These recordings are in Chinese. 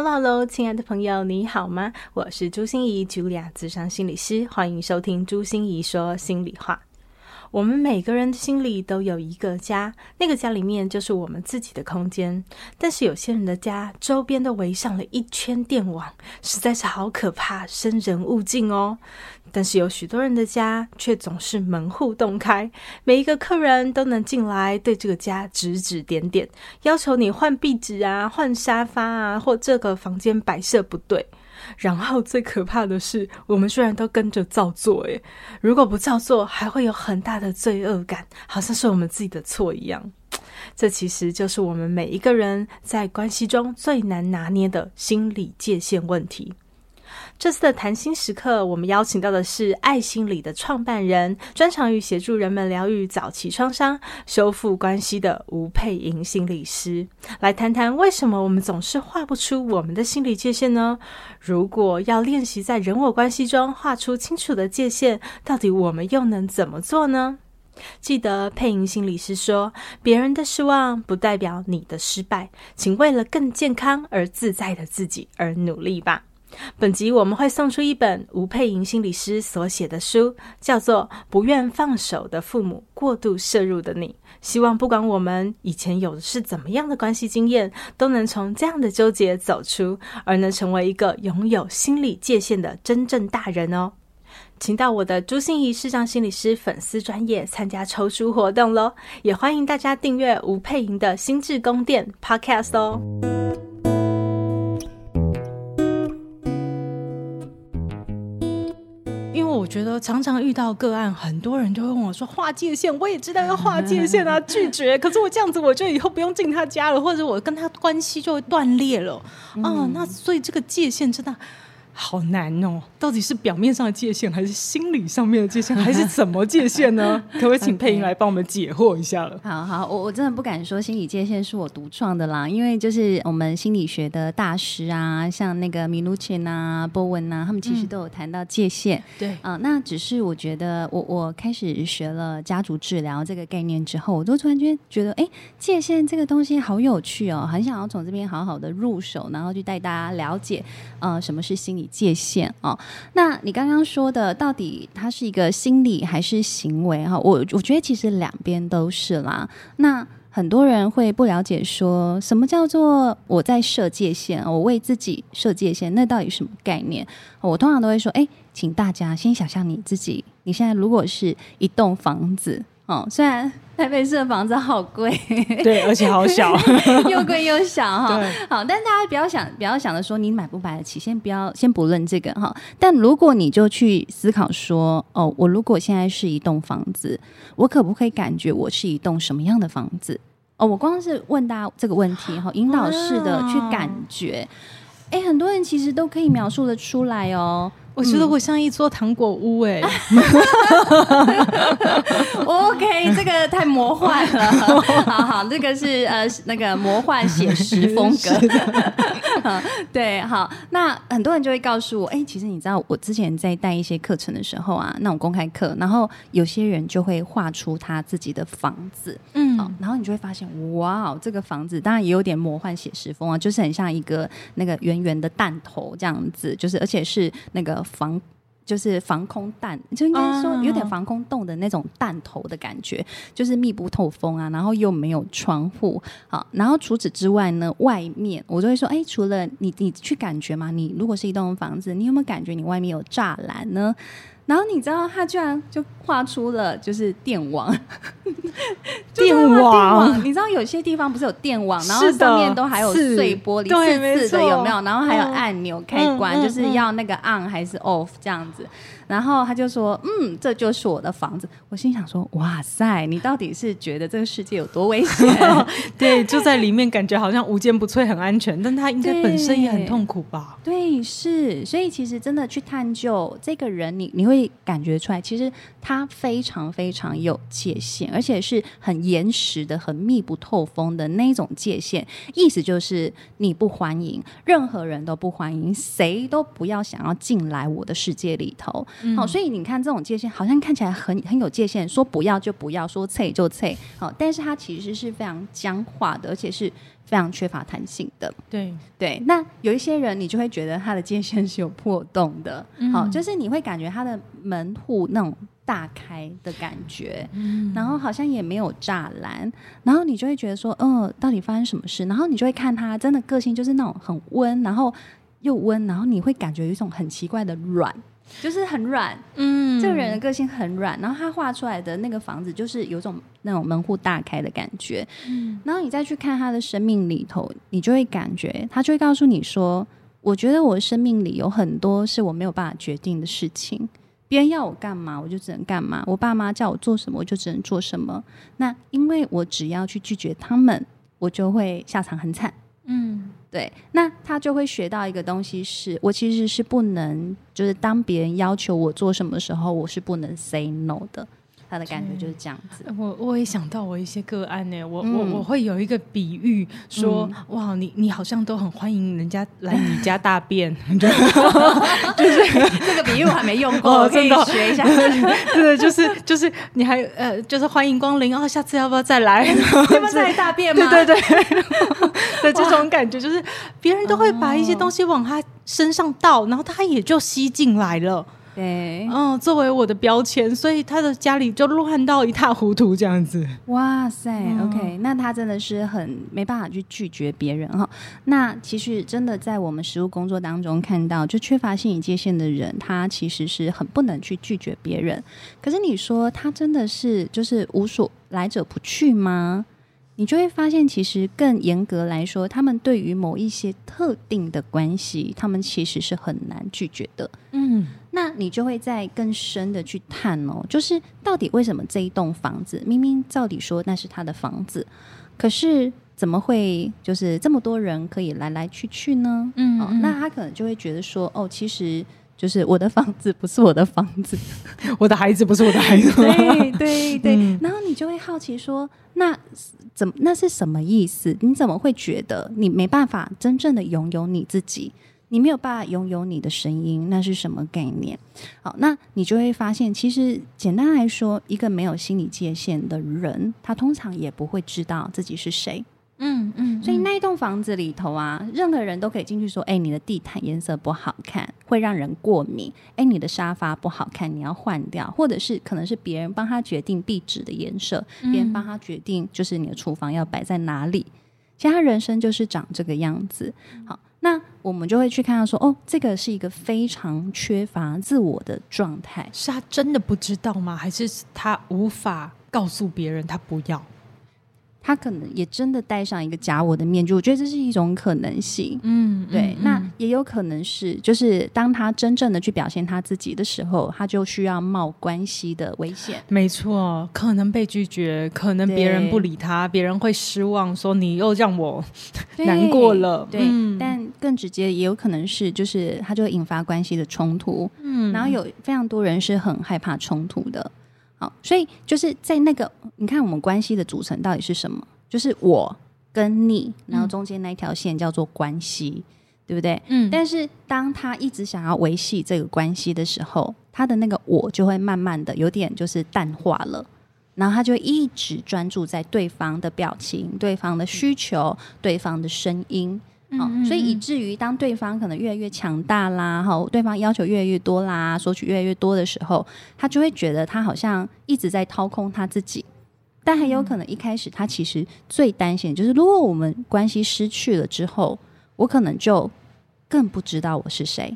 Hello，亲爱的朋友，你好吗？我是朱心怡，Julia，咨商心理师，欢迎收听朱心怡说心里话。我们每个人的心里都有一个家，那个家里面就是我们自己的空间。但是有些人的家周边都围上了一圈电网，实在是好可怕，生人勿近哦。但是有许多人的家却总是门户洞开，每一个客人都能进来，对这个家指指点点，要求你换壁纸啊、换沙发啊，或这个房间摆设不对。然后最可怕的是，我们虽然都跟着照做，诶，如果不照做，还会有很大的罪恶感，好像是我们自己的错一样。这其实就是我们每一个人在关系中最难拿捏的心理界限问题。这次的谈心时刻，我们邀请到的是爱心理的创办人，专长于协助人们疗愈早期创伤、修复关系的吴佩莹心理师，来谈谈为什么我们总是画不出我们的心理界限呢？如果要练习在人我关系中画出清楚的界限，到底我们又能怎么做呢？记得佩莹心理师说：“别人的失望不代表你的失败，请为了更健康而自在的自己而努力吧。”本集我们会送出一本吴佩莹心理师所写的书，叫做《不愿放手的父母，过度摄入的你》。希望不管我们以前有的是怎么样的关系经验，都能从这样的纠结走出，而能成为一个拥有心理界限的真正大人哦。请到我的朱心仪视障心理师粉丝专页参加抽书活动喽，也欢迎大家订阅吴佩莹的心智宫殿 Podcast 哦。觉得常常遇到个案，很多人就会问我说：“划界限，我也知道要划界限啊，拒绝。可是我这样子，我就以后不用进他家了，或者我跟他关系就会断裂了。嗯”啊，那所以这个界限真的。好难哦，到底是表面上的界限，还是心理上面的界限，还是怎么界限呢？可不可以请配音来帮我们解惑一下了？好好，我我真的不敢说心理界限是我独创的啦，因为就是我们心理学的大师啊，像那个米努钦啊、波文啊，他们其实都有谈到界限。对啊，那只是我觉得我我开始学了家族治疗这个概念之后，我都突然间觉得，哎，界限这个东西好有趣哦，很想要从这边好好的入手，然后去带大家了解，呃，什么是心理。界限哦，那你刚刚说的，到底它是一个心理还是行为哈？我我觉得其实两边都是啦。那很多人会不了解，说什么叫做我在设界限，我为自己设界限，那到底什么概念？我通常都会说，哎，请大家先想象你自己，你现在如果是一栋房子。哦，虽然台北市的房子好贵，对，而且好小，又贵又小哈。好，但大家不要想，不要想着说你买不买得起，先不要，先不论这个哈。但如果你就去思考说，哦，我如果现在是一栋房子，我可不可以感觉我是一栋什么样的房子？哦，我光是问大家这个问题哈，引导式的去感觉，哎，很多人其实都可以描述的出来哦。我觉得我像一座糖果屋哎、OK，这个太魔幻了，好好，这个是呃那个魔幻写实风格，对，好，那很多人就会告诉我，哎、欸，其实你知道，我之前在带一些课程的时候啊，那种公开课，然后有些人就会画出他自己的房子，嗯，然后你就会发现，哇，这个房子当然也有点魔幻写实风啊，就是很像一个那个圆圆的弹头这样子，就是而且是那个。防就是防空弹，就应该说有点防空洞的那种弹头的感觉，就是密不透风啊，然后又没有窗户，好，然后除此之外呢，外面我就会说，哎，除了你，你去感觉嘛，你如果是一栋房子，你有没有感觉你外面有栅栏呢？然后你知道他居然就画出了就是电网，电网，你知道有些地方不是有电网，然后上面都还有碎玻璃，四四的有没有？然后还有按钮开关，就是要那个 on 还是 off 这样子。然后他就说：“嗯，这就是我的房子。”我心想说：“哇塞，你到底是觉得这个世界有多危险？对，就在里面感觉好像无坚不摧，很安全，但他应该本身也很痛苦吧？对，是。所以其实真的去探究这个人，你你会感觉出来，其实他非常非常有界限，而且是很严实的、很密不透风的那种界限。意思就是你不欢迎任何人都不欢迎，谁都不要想要进来我的世界里头。”好、嗯哦，所以你看这种界限，好像看起来很很有界限，说不要就不要，说脆就脆。好、哦，但是它其实是非常僵化的，而且是非常缺乏弹性的。对对，那有一些人，你就会觉得他的界限是有破洞的。好、嗯哦，就是你会感觉他的门户那种大开的感觉，嗯、然后好像也没有栅栏，然后你就会觉得说，嗯、呃，到底发生什么事？然后你就会看他真的个性就是那种很温，然后又温，然后你会感觉有一种很奇怪的软。就是很软，嗯，这个人的个性很软，然后他画出来的那个房子就是有种那种门户大开的感觉，嗯，然后你再去看他的生命里头，你就会感觉他就会告诉你说，我觉得我的生命里有很多是我没有办法决定的事情，别人要我干嘛我就只能干嘛，我爸妈叫我做什么我就只能做什么，那因为我只要去拒绝他们，我就会下场很惨，嗯。对，那他就会学到一个东西是，是我其实是不能，就是当别人要求我做什么时候，我是不能 say no 的。他的感觉就是这样子。我我也想到我一些个案呢，我、嗯、我我会有一个比喻说，嗯、哇，你你好像都很欢迎人家来你家大便，就是这个比喻我还没用过，哦、可以学一下。对，就是就是你还呃，就是欢迎光临哦，下次要不要再来？要不要再来大便吗？对对对，的 这种感觉就是别人都会把一些东西往他身上倒，然后他也就吸进来了。对，嗯，作为我的标签，所以他的家里就乱到一塌糊涂这样子。哇塞，嗯，OK，那他真的是很没办法去拒绝别人哈。那其实真的在我们实务工作当中看到，就缺乏心理界限的人，他其实是很不能去拒绝别人。可是你说他真的是就是无所来者不去吗？你就会发现，其实更严格来说，他们对于某一些特定的关系，他们其实是很难拒绝的。嗯，那你就会再更深的去探哦，就是到底为什么这一栋房子明明照理说那是他的房子，可是怎么会就是这么多人可以来来去去呢？嗯，嗯，哦，那他可能就会觉得说，哦，其实。就是我的房子不是我的房子，我的孩子不是我的孩子。对对对，嗯、然后你就会好奇说，那怎么那是什么意思？你怎么会觉得你没办法真正的拥有你自己？你没有办法拥有你的声音，那是什么概念？好，那你就会发现，其实简单来说，一个没有心理界限的人，他通常也不会知道自己是谁。嗯嗯，所以那一栋房子里头啊，任何人都可以进去说：“哎，你的地毯颜色不好看，会让人过敏。哎，你的沙发不好看，你要换掉。或者是可能是别人帮他决定壁纸的颜色，别人帮他决定就是你的厨房要摆在哪里。其实他人生就是长这个样子。好，那我们就会去看到说：哦，这个是一个非常缺乏自我的状态。是他真的不知道吗？还是他无法告诉别人他不要？”他可能也真的戴上一个假我的面具，我觉得这是一种可能性。嗯，对，嗯、那也有可能是，就是当他真正的去表现他自己的时候，他就需要冒关系的危险。没错，可能被拒绝，可能别人不理他，别人会失望，说你又让我难过了。对，嗯、但更直接也有可能是，就是他就会引发关系的冲突。嗯，然后有非常多人是很害怕冲突的。好，所以就是在那个，你看我们关系的组成到底是什么？就是我跟你，然后中间那一条线叫做关系，嗯、对不对？嗯。但是当他一直想要维系这个关系的时候，他的那个我就会慢慢的有点就是淡化了，然后他就一直专注在对方的表情、对方的需求、对方的声音。好，所以以至于当对方可能越来越强大啦，哈，对方要求越来越多啦，索取越来越多的时候，他就会觉得他好像一直在掏空他自己。但很有可能一开始他其实最担心的就是，如果我们关系失去了之后，我可能就更不知道我是谁。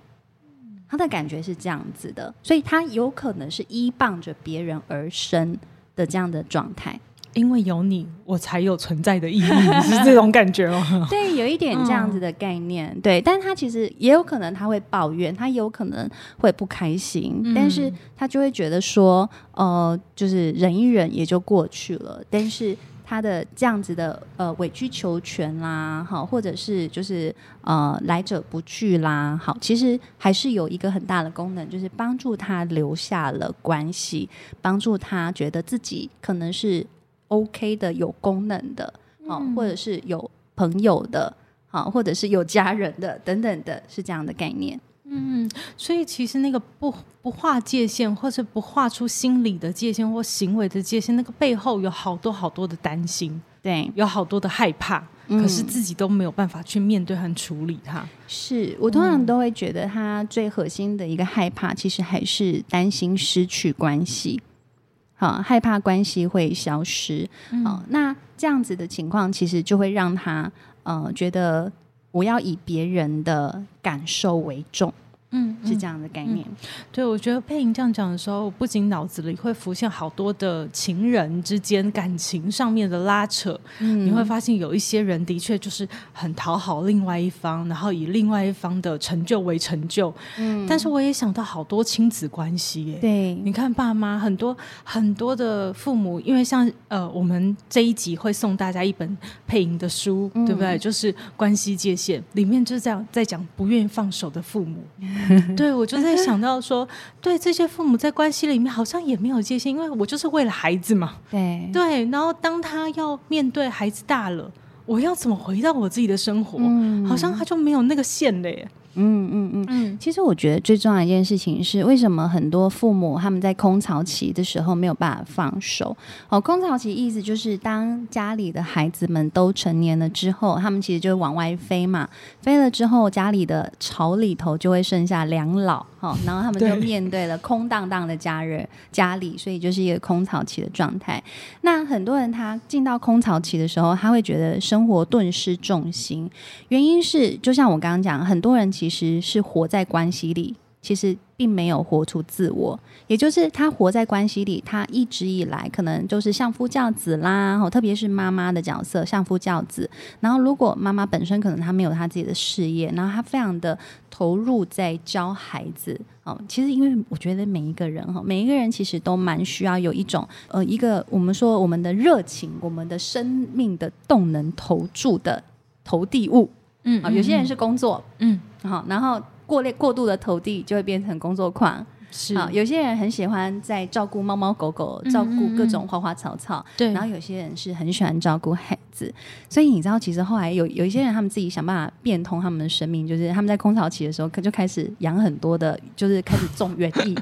他的感觉是这样子的，所以他有可能是依傍着别人而生的这样的状态。因为有你，我才有存在的意义，是这种感觉吗？对，有一点这样子的概念。嗯、对，但他其实也有可能他会抱怨，他也有可能会不开心，嗯、但是他就会觉得说，呃，就是忍一忍也就过去了。但是他的这样子的呃委曲求全啦，好，或者是就是呃来者不拒啦，好，其实还是有一个很大的功能，就是帮助他留下了关系，帮助他觉得自己可能是。OK 的，有功能的，好、嗯，或者是有朋友的，好，或者是有家人的，等等的，是这样的概念。嗯，所以其实那个不不划界限，或者不画出心理的界限或行为的界限，那个背后有好多好多的担心，对，有好多的害怕，嗯、可是自己都没有办法去面对和处理它。是我通常都会觉得，他最核心的一个害怕，其实还是担心失去关系。啊，害怕关系会消失。嗯、啊，那这样子的情况，其实就会让他呃觉得我要以别人的感受为重。嗯，是这样的概念。嗯嗯、对，我觉得佩莹这样讲的时候，不仅脑子里会浮现好多的情人之间感情上面的拉扯。嗯，你会发现有一些人的确就是很讨好另外一方，然后以另外一方的成就为成就。嗯，但是我也想到好多亲子关系耶。对，你看爸妈很多很多的父母，因为像呃，我们这一集会送大家一本佩莹的书，嗯、对不对？就是关系界限里面就是这样在讲不愿意放手的父母。对，我就在想到说，对这些父母在关系里面好像也没有界限，因为我就是为了孩子嘛。对对，然后当他要面对孩子大了，我要怎么回到我自己的生活？嗯，好像他就没有那个线了耶。嗯嗯嗯嗯，嗯其实我觉得最重要的一件事情是，为什么很多父母他们在空巢期的时候没有办法放手？哦，空巢期意思就是当家里的孩子们都成年了之后，他们其实就会往外飞嘛，飞了之后家里的巢里头就会剩下两老，哦，然后他们就面对了空荡荡的家人家里，所以就是一个空巢期的状态。那很多人他进到空巢期的时候，他会觉得生活顿失重心，原因是就像我刚刚讲，很多人。其实是活在关系里，其实并没有活出自我。也就是他活在关系里，他一直以来可能就是相夫教子啦，特别是妈妈的角色，相夫教子。然后如果妈妈本身可能她没有她自己的事业，然后她非常的投入在教孩子。哦，其实因为我觉得每一个人哈，每一个人其实都蛮需要有一种呃，一个我们说我们的热情，我们的生命的动能投注的投递物。嗯，啊，有些人是工作，嗯，好，然后过过度的投递就会变成工作狂。是啊，有些人很喜欢在照顾猫猫狗狗，照顾各种花花草草。对、嗯，然后有些人是很喜欢照顾孩子。所以你知道，其实后来有有一些人，他们自己想办法变通他们的生命，就是他们在空巢期的时候，可就开始养很多的，就是开始种园艺。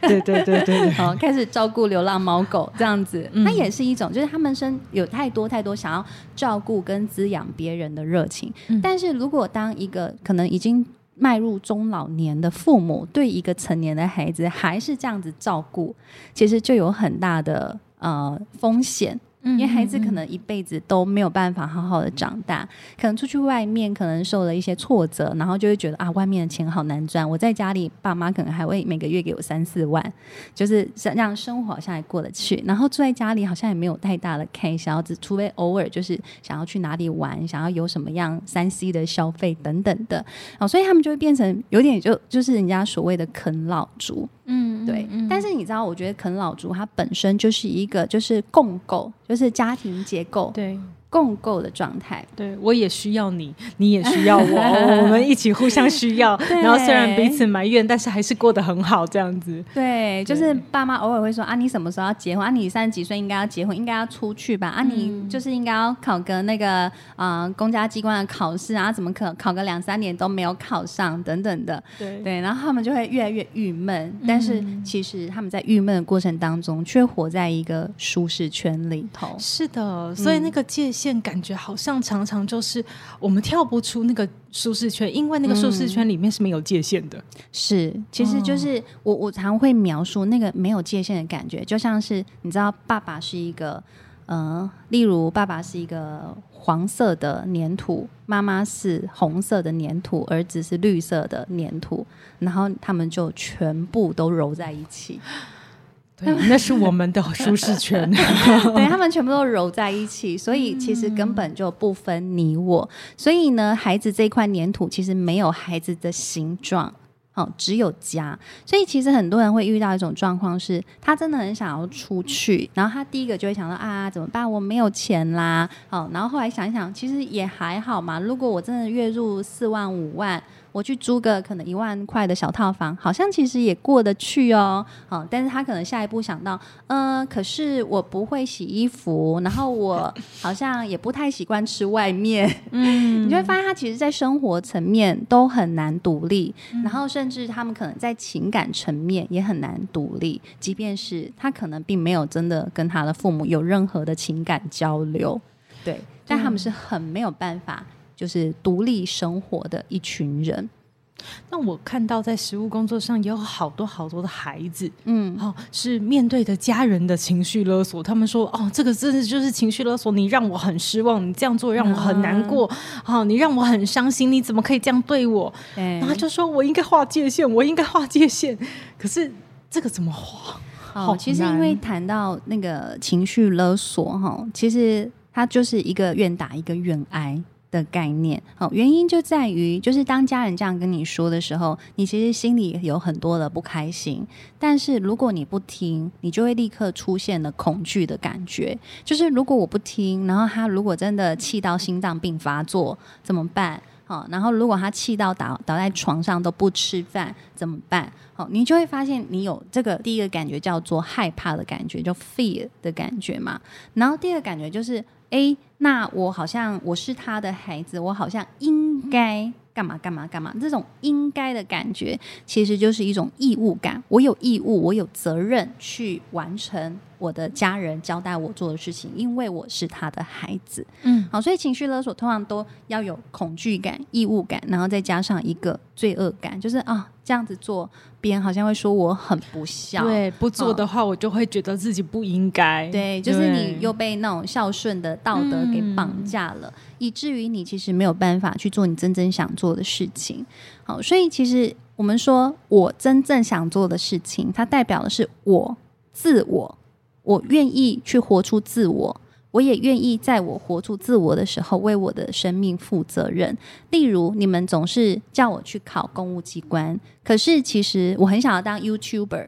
对对对对，好，开始照顾流浪猫狗这样子，那、嗯、也是一种，就是他们生有太多太多想要照顾跟滋养别人的热情。嗯、但是如果当一个可能已经迈入中老年的父母对一个成年的孩子还是这样子照顾，其实就有很大的呃风险。因为孩子可能一辈子都没有办法好好的长大，可能出去外面可能受了一些挫折，然后就会觉得啊，外面的钱好难赚。我在家里，爸妈可能还会每个月给我三四万，就是让生活好像还过得去。然后住在家里好像也没有太大的开销，只除非偶尔就是想要去哪里玩，想要有什么样三 C 的消费等等的。哦，所以他们就会变成有点就就是人家所谓的啃老族。嗯，对。嗯、但是你知道，我觉得啃老族它本身就是一个就是共构，就是家庭结构。对。共构的状态，对，我也需要你，你也需要我，我们一起互相需要。然后虽然彼此埋怨，但是还是过得很好，这样子。对，就是爸妈偶尔会说啊，你什么时候要结婚？啊，你三十几岁应该要结婚，应该要出去吧？啊，你就是应该要考个那个啊、呃，公家机关的考试啊，怎么可考个两三年都没有考上等等的。对对，然后他们就会越来越郁闷，但是其实他们在郁闷的过程当中，却活在一个舒适圈里头。是的，所以那个界限。现感觉好像常常就是我们跳不出那个舒适圈，因为那个舒适圈里面是没有界限的。嗯、是，其实就是我我常会描述那个没有界限的感觉，就像是你知道，爸爸是一个呃，例如爸爸是一个黄色的粘土，妈妈是红色的粘土，儿子是绿色的粘土，然后他们就全部都揉在一起。对，那是我们的舒适圈。对，他们全部都揉在一起，所以其实根本就不分你我。所以呢，孩子这块粘土其实没有孩子的形状。哦，只有家，所以其实很多人会遇到一种状况是，他真的很想要出去，然后他第一个就会想到啊，怎么办？我没有钱啦。哦，然后后来想想，其实也还好嘛。如果我真的月入四万五万。我去租个可能一万块的小套房，好像其实也过得去哦。好，但是他可能下一步想到，呃，可是我不会洗衣服，然后我好像也不太习惯吃外面。嗯，你就会发现他其实，在生活层面都很难独立，然后甚至他们可能在情感层面也很难独立，即便是他可能并没有真的跟他的父母有任何的情感交流，对，但他们是很没有办法。就是独立生活的一群人。那我看到在实务工作上也有好多好多的孩子，嗯，哦，是面对的家人的情绪勒索。他们说：“哦，这个真的就是情绪勒索，你让我很失望，你这样做让我很难过，嗯、哦，你让我很伤心，你怎么可以这样对我？”对，然后就说：“我应该划界限，我应该划界限。”可是这个怎么划？好，其实因为谈到那个情绪勒索，哈，其实它就是一个愿打一个愿挨。的概念，好，原因就在于，就是当家人这样跟你说的时候，你其实心里有很多的不开心。但是如果你不听，你就会立刻出现了恐惧的感觉。就是如果我不听，然后他如果真的气到心脏病发作怎么办？好，然后如果他气到倒倒在床上都不吃饭怎么办？好，你就会发现你有这个第一个感觉叫做害怕的感觉，就 fear 的感觉嘛。然后第二个感觉就是。诶，那我好像我是他的孩子，我好像应该干嘛干嘛干嘛。这种应该的感觉，其实就是一种义务感。我有义务，我有责任去完成我的家人交代我做的事情，因为我是他的孩子。嗯，好，所以情绪勒索通常都要有恐惧感、义务感，然后再加上一个罪恶感，就是啊。这样子做，别人好像会说我很不孝。对，不做的话，我就会觉得自己不应该。对，就是你又被那种孝顺的道德给绑架了，嗯、以至于你其实没有办法去做你真正想做的事情。好，所以其实我们说我真正想做的事情，它代表的是我自我，我愿意去活出自我。我也愿意在我活出自我的时候，为我的生命负责任。例如，你们总是叫我去考公务机关，可是其实我很想要当 YouTuber，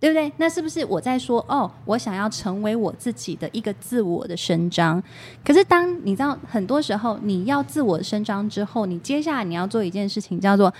对不对？那是不是我在说哦，我想要成为我自己的一个自我的伸张？可是当你知道，很多时候你要自我伸张之后，你接下来你要做一件事情，叫做。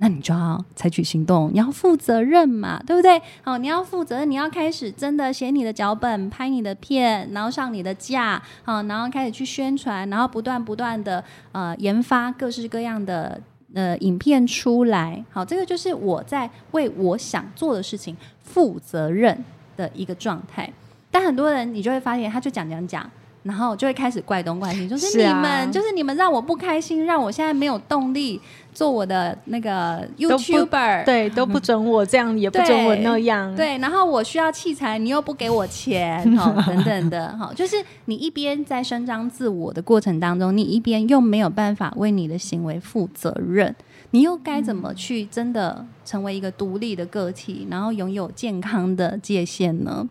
那你就要采取行动，你要负责任嘛，对不对？好，你要负责任，你要开始真的写你的脚本，拍你的片，然后上你的架，好，然后开始去宣传，然后不断不断的呃研发各式各样的呃影片出来。好，这个就是我在为我想做的事情负责任的一个状态。但很多人你就会发现，他就讲讲讲。然后就会开始怪东怪西，就是你们，就是你们让我不开心，让我现在没有动力做我的那个 YouTuber，对，都不准我这样，也不准我那样，对，然后我需要器材，你又不给我钱，哈、哦，等等的，哈，就是你一边在伸张自我的过程当中，你一边又没有办法为你的行为负责任，你又该怎么去真的成为一个独立的个体，然后拥有健康的界限呢？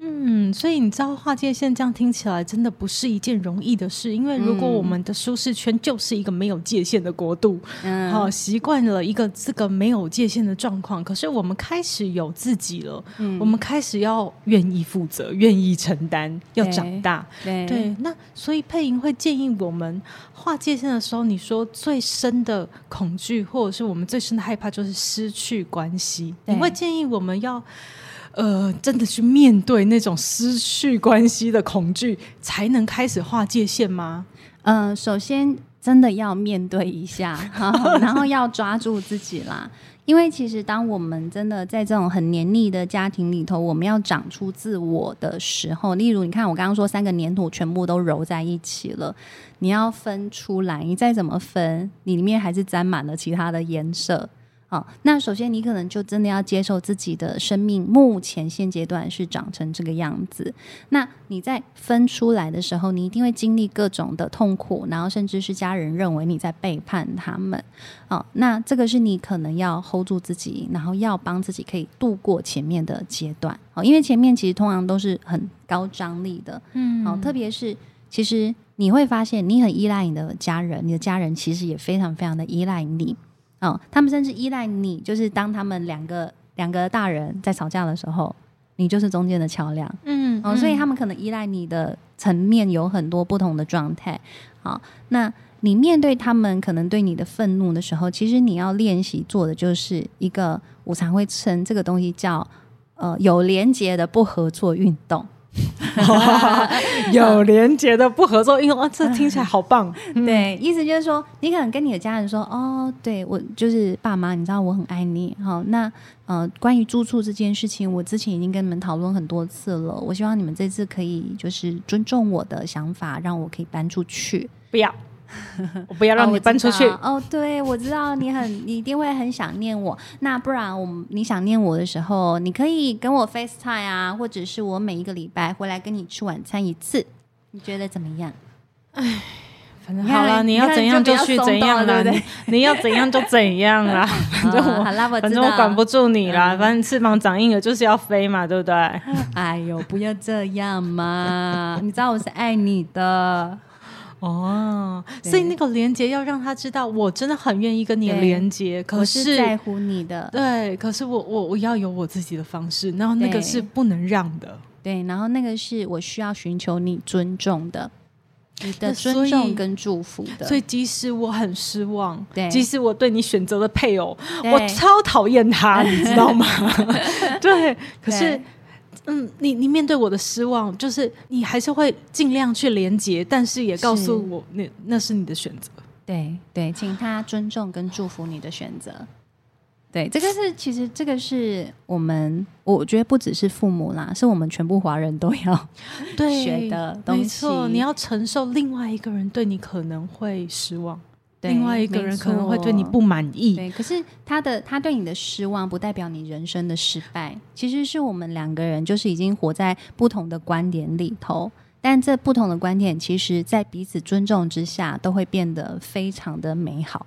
嗯，所以你知道划界线这样听起来真的不是一件容易的事，因为如果我们的舒适圈就是一个没有界限的国度，嗯，好习惯了一个这个没有界限的状况，可是我们开始有自己了，嗯，我们开始要愿意负责、愿意承担、要长大，对，对，那所以佩莹会建议我们划界线的时候，你说最深的恐惧或者是我们最深的害怕就是失去关系，你会建议我们要。呃，真的去面对那种失去关系的恐惧，才能开始划界限吗？呃，首先真的要面对一下，然后要抓住自己啦。因为其实当我们真的在这种很黏腻的家庭里头，我们要长出自我的时候，例如你看我刚刚说三个黏土全部都揉在一起了，你要分出来，你再怎么分，你里面还是沾满了其他的颜色。好，那首先你可能就真的要接受自己的生命目前现阶段是长成这个样子。那你在分出来的时候，你一定会经历各种的痛苦，然后甚至是家人认为你在背叛他们。好，那这个是你可能要 hold 住自己，然后要帮自己可以度过前面的阶段。哦，因为前面其实通常都是很高张力的。嗯，好，特别是其实你会发现，你很依赖你的家人，你的家人其实也非常非常的依赖你。哦，他们甚至依赖你，就是当他们两个两个大人在吵架的时候，你就是中间的桥梁。嗯，哦，所以他们可能依赖你的层面有很多不同的状态。好，那你面对他们可能对你的愤怒的时候，其实你要练习做的就是一个，我常会称这个东西叫呃有连结的不合作运动。有连结的不合作，应用啊，这听起来好棒。对，意思就是说，你可能跟你的家人说，哦，对我就是爸妈，你知道我很爱你。好，那呃，关于住处这件事情，我之前已经跟你们讨论很多次了。我希望你们这次可以就是尊重我的想法，让我可以搬出去。不要。我不要让你搬出去哦，哦！对，我知道你很，你一定会很想念我。那不然，我你想念我的时候，你可以跟我 FaceTime 啊，或者是我每一个礼拜回来跟你吃晚餐一次，你觉得怎么样？哎，反正好了，你要怎样就去怎样了，对不对？你要怎样就怎样啦。反正我，反正我管不住你啦。反正翅膀长硬了就是要飞嘛，对不对？哎呦，不要这样嘛！你知道我是爱你的。哦，所以那个连接要让他知道，我真的很愿意跟你连接，可是，是在乎你的。对，可是我我我要有我自己的方式，然后那个是不能让的。对，然后那个是我需要寻求你尊重的，你的尊重跟祝福的。所以即使我很失望，对，即使我对你选择的配偶，我超讨厌他，你知道吗？对，可是。嗯，你你面对我的失望，就是你还是会尽量去连接，但是也告诉我，那那是你的选择。对对，请他尊重跟祝福你的选择。对，这个是其实这个是我们，我觉得不只是父母啦，是我们全部华人都要 学的东西。没错，你要承受另外一个人对你可能会失望。另外一个人可能会对你不满意，对，可是他的他对你的失望不代表你人生的失败，其实是我们两个人就是已经活在不同的观点里头，但这不同的观点，其实在彼此尊重之下，都会变得非常的美好。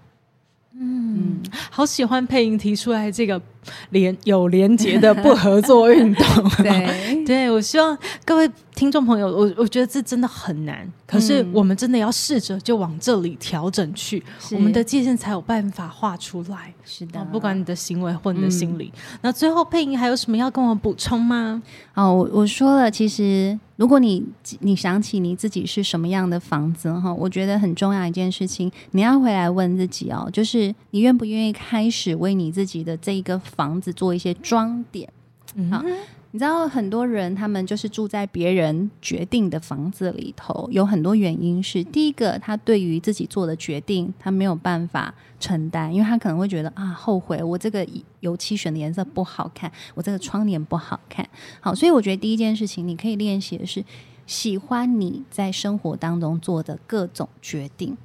嗯，好喜欢佩莹提出来这个连有连结的不合作运动。对，对我希望各位听众朋友，我我觉得这真的很难，可是我们真的要试着就往这里调整去，我们的界限才有办法画出来。是的，不管你的行为或你的心理。嗯、那最后配音还有什么要跟我补充吗？哦，我我说了，其实。如果你你想起你自己是什么样的房子哈，我觉得很重要一件事情，你要回来问自己哦，就是你愿不愿意开始为你自己的这一个房子做一些装点？嗯。好。你知道很多人他们就是住在别人决定的房子里头，有很多原因是，第一个他对于自己做的决定他没有办法承担，因为他可能会觉得啊后悔，我这个油漆选的颜色不好看，我这个窗帘不好看。好，所以我觉得第一件事情你可以练习的是喜欢你在生活当中做的各种决定。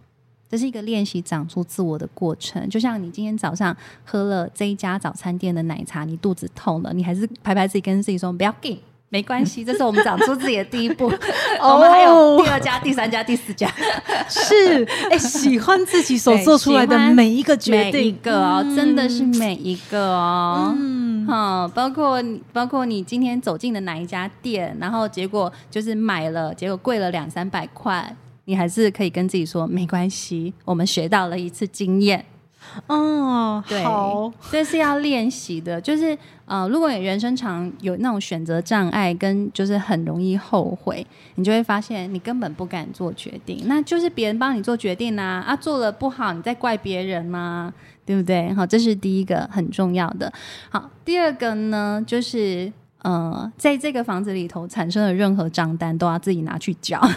这是一个练习长出自我的过程，就像你今天早上喝了这一家早餐店的奶茶，你肚子痛了，你还是拍拍自己，跟自己说不要紧，没关系，这是我们长出自己的第一步。我们还有第二家、第三家、第四家，是哎，喜欢自己所做出来的每一个决定，每一个哦，嗯、真的是每一个哦，嗯，好，包括包括你今天走进的哪一家店，然后结果就是买了，结果贵了两三百块。你还是可以跟自己说没关系，我们学到了一次经验。哦，对，好，这是要练习的。就是呃，如果你人生常有那种选择障碍，跟就是很容易后悔，你就会发现你根本不敢做决定。那就是别人帮你做决定啊，啊，做了不好，你再怪别人吗？对不对？好，这是第一个很重要的。好，第二个呢，就是呃，在这个房子里头产生的任何账单都要自己拿去缴。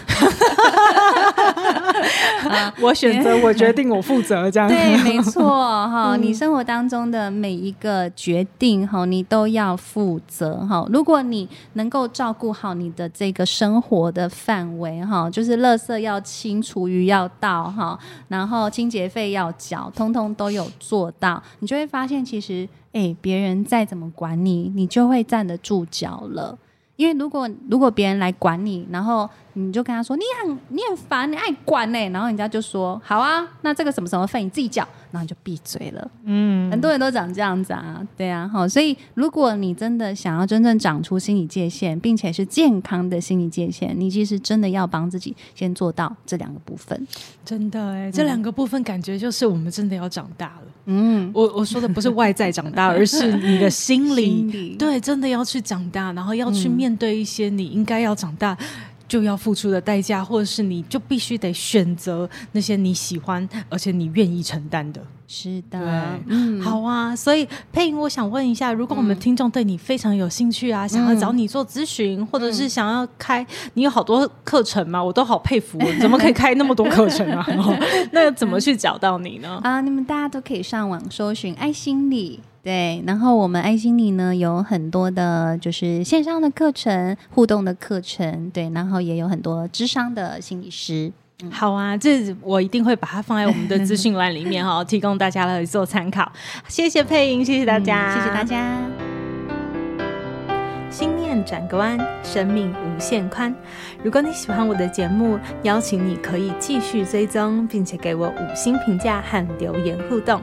我选择，我决定，我负责，这样对，没错哈。你生活当中的每一个决定哈，你都要负责哈。如果你能够照顾好你的这个生活的范围哈，就是垃圾要清，厨余要倒哈，然后清洁费要缴，通通都有做到，你就会发现，其实哎，别人再怎么管你，你就会站得住脚了。因为如果如果别人来管你，然后你就跟他说，你很你很烦，你爱管呢，然后人家就说好啊，那这个什么什么费你自己缴，然后就闭嘴了。嗯，很多人都长这样子啊，对啊，好，所以如果你真的想要真正长出心理界限，并且是健康的心理界限，你其实真的要帮自己先做到这两个部分。真的哎，这两个部分感觉就是我们真的要长大了。嗯，我我说的不是外在长大，而是你的心理，心理对，真的要去长大，然后要去面对一些你应该要长大就要付出的代价，或者是你就必须得选择那些你喜欢而且你愿意承担的。是的，嗯，好啊。所以配音，我想问一下，如果我们听众对你非常有兴趣啊，嗯、想要找你做咨询，或者是想要开，你有好多课程吗？我都好佩服，怎么可以开那么多课程啊？那怎么去找到你呢？啊，你们大家都可以上网搜寻爱心理，对，然后我们爱心理呢有很多的，就是线上的课程、互动的课程，对，然后也有很多智商的心理师。好啊，这我一定会把它放在我们的资讯栏里面哈，提供大家来做参考。谢谢配音，谢谢大家，嗯、谢谢大家。心念转个弯，生命无限宽。如果你喜欢我的节目，邀请你可以继续追踪，并且给我五星评价和留言互动。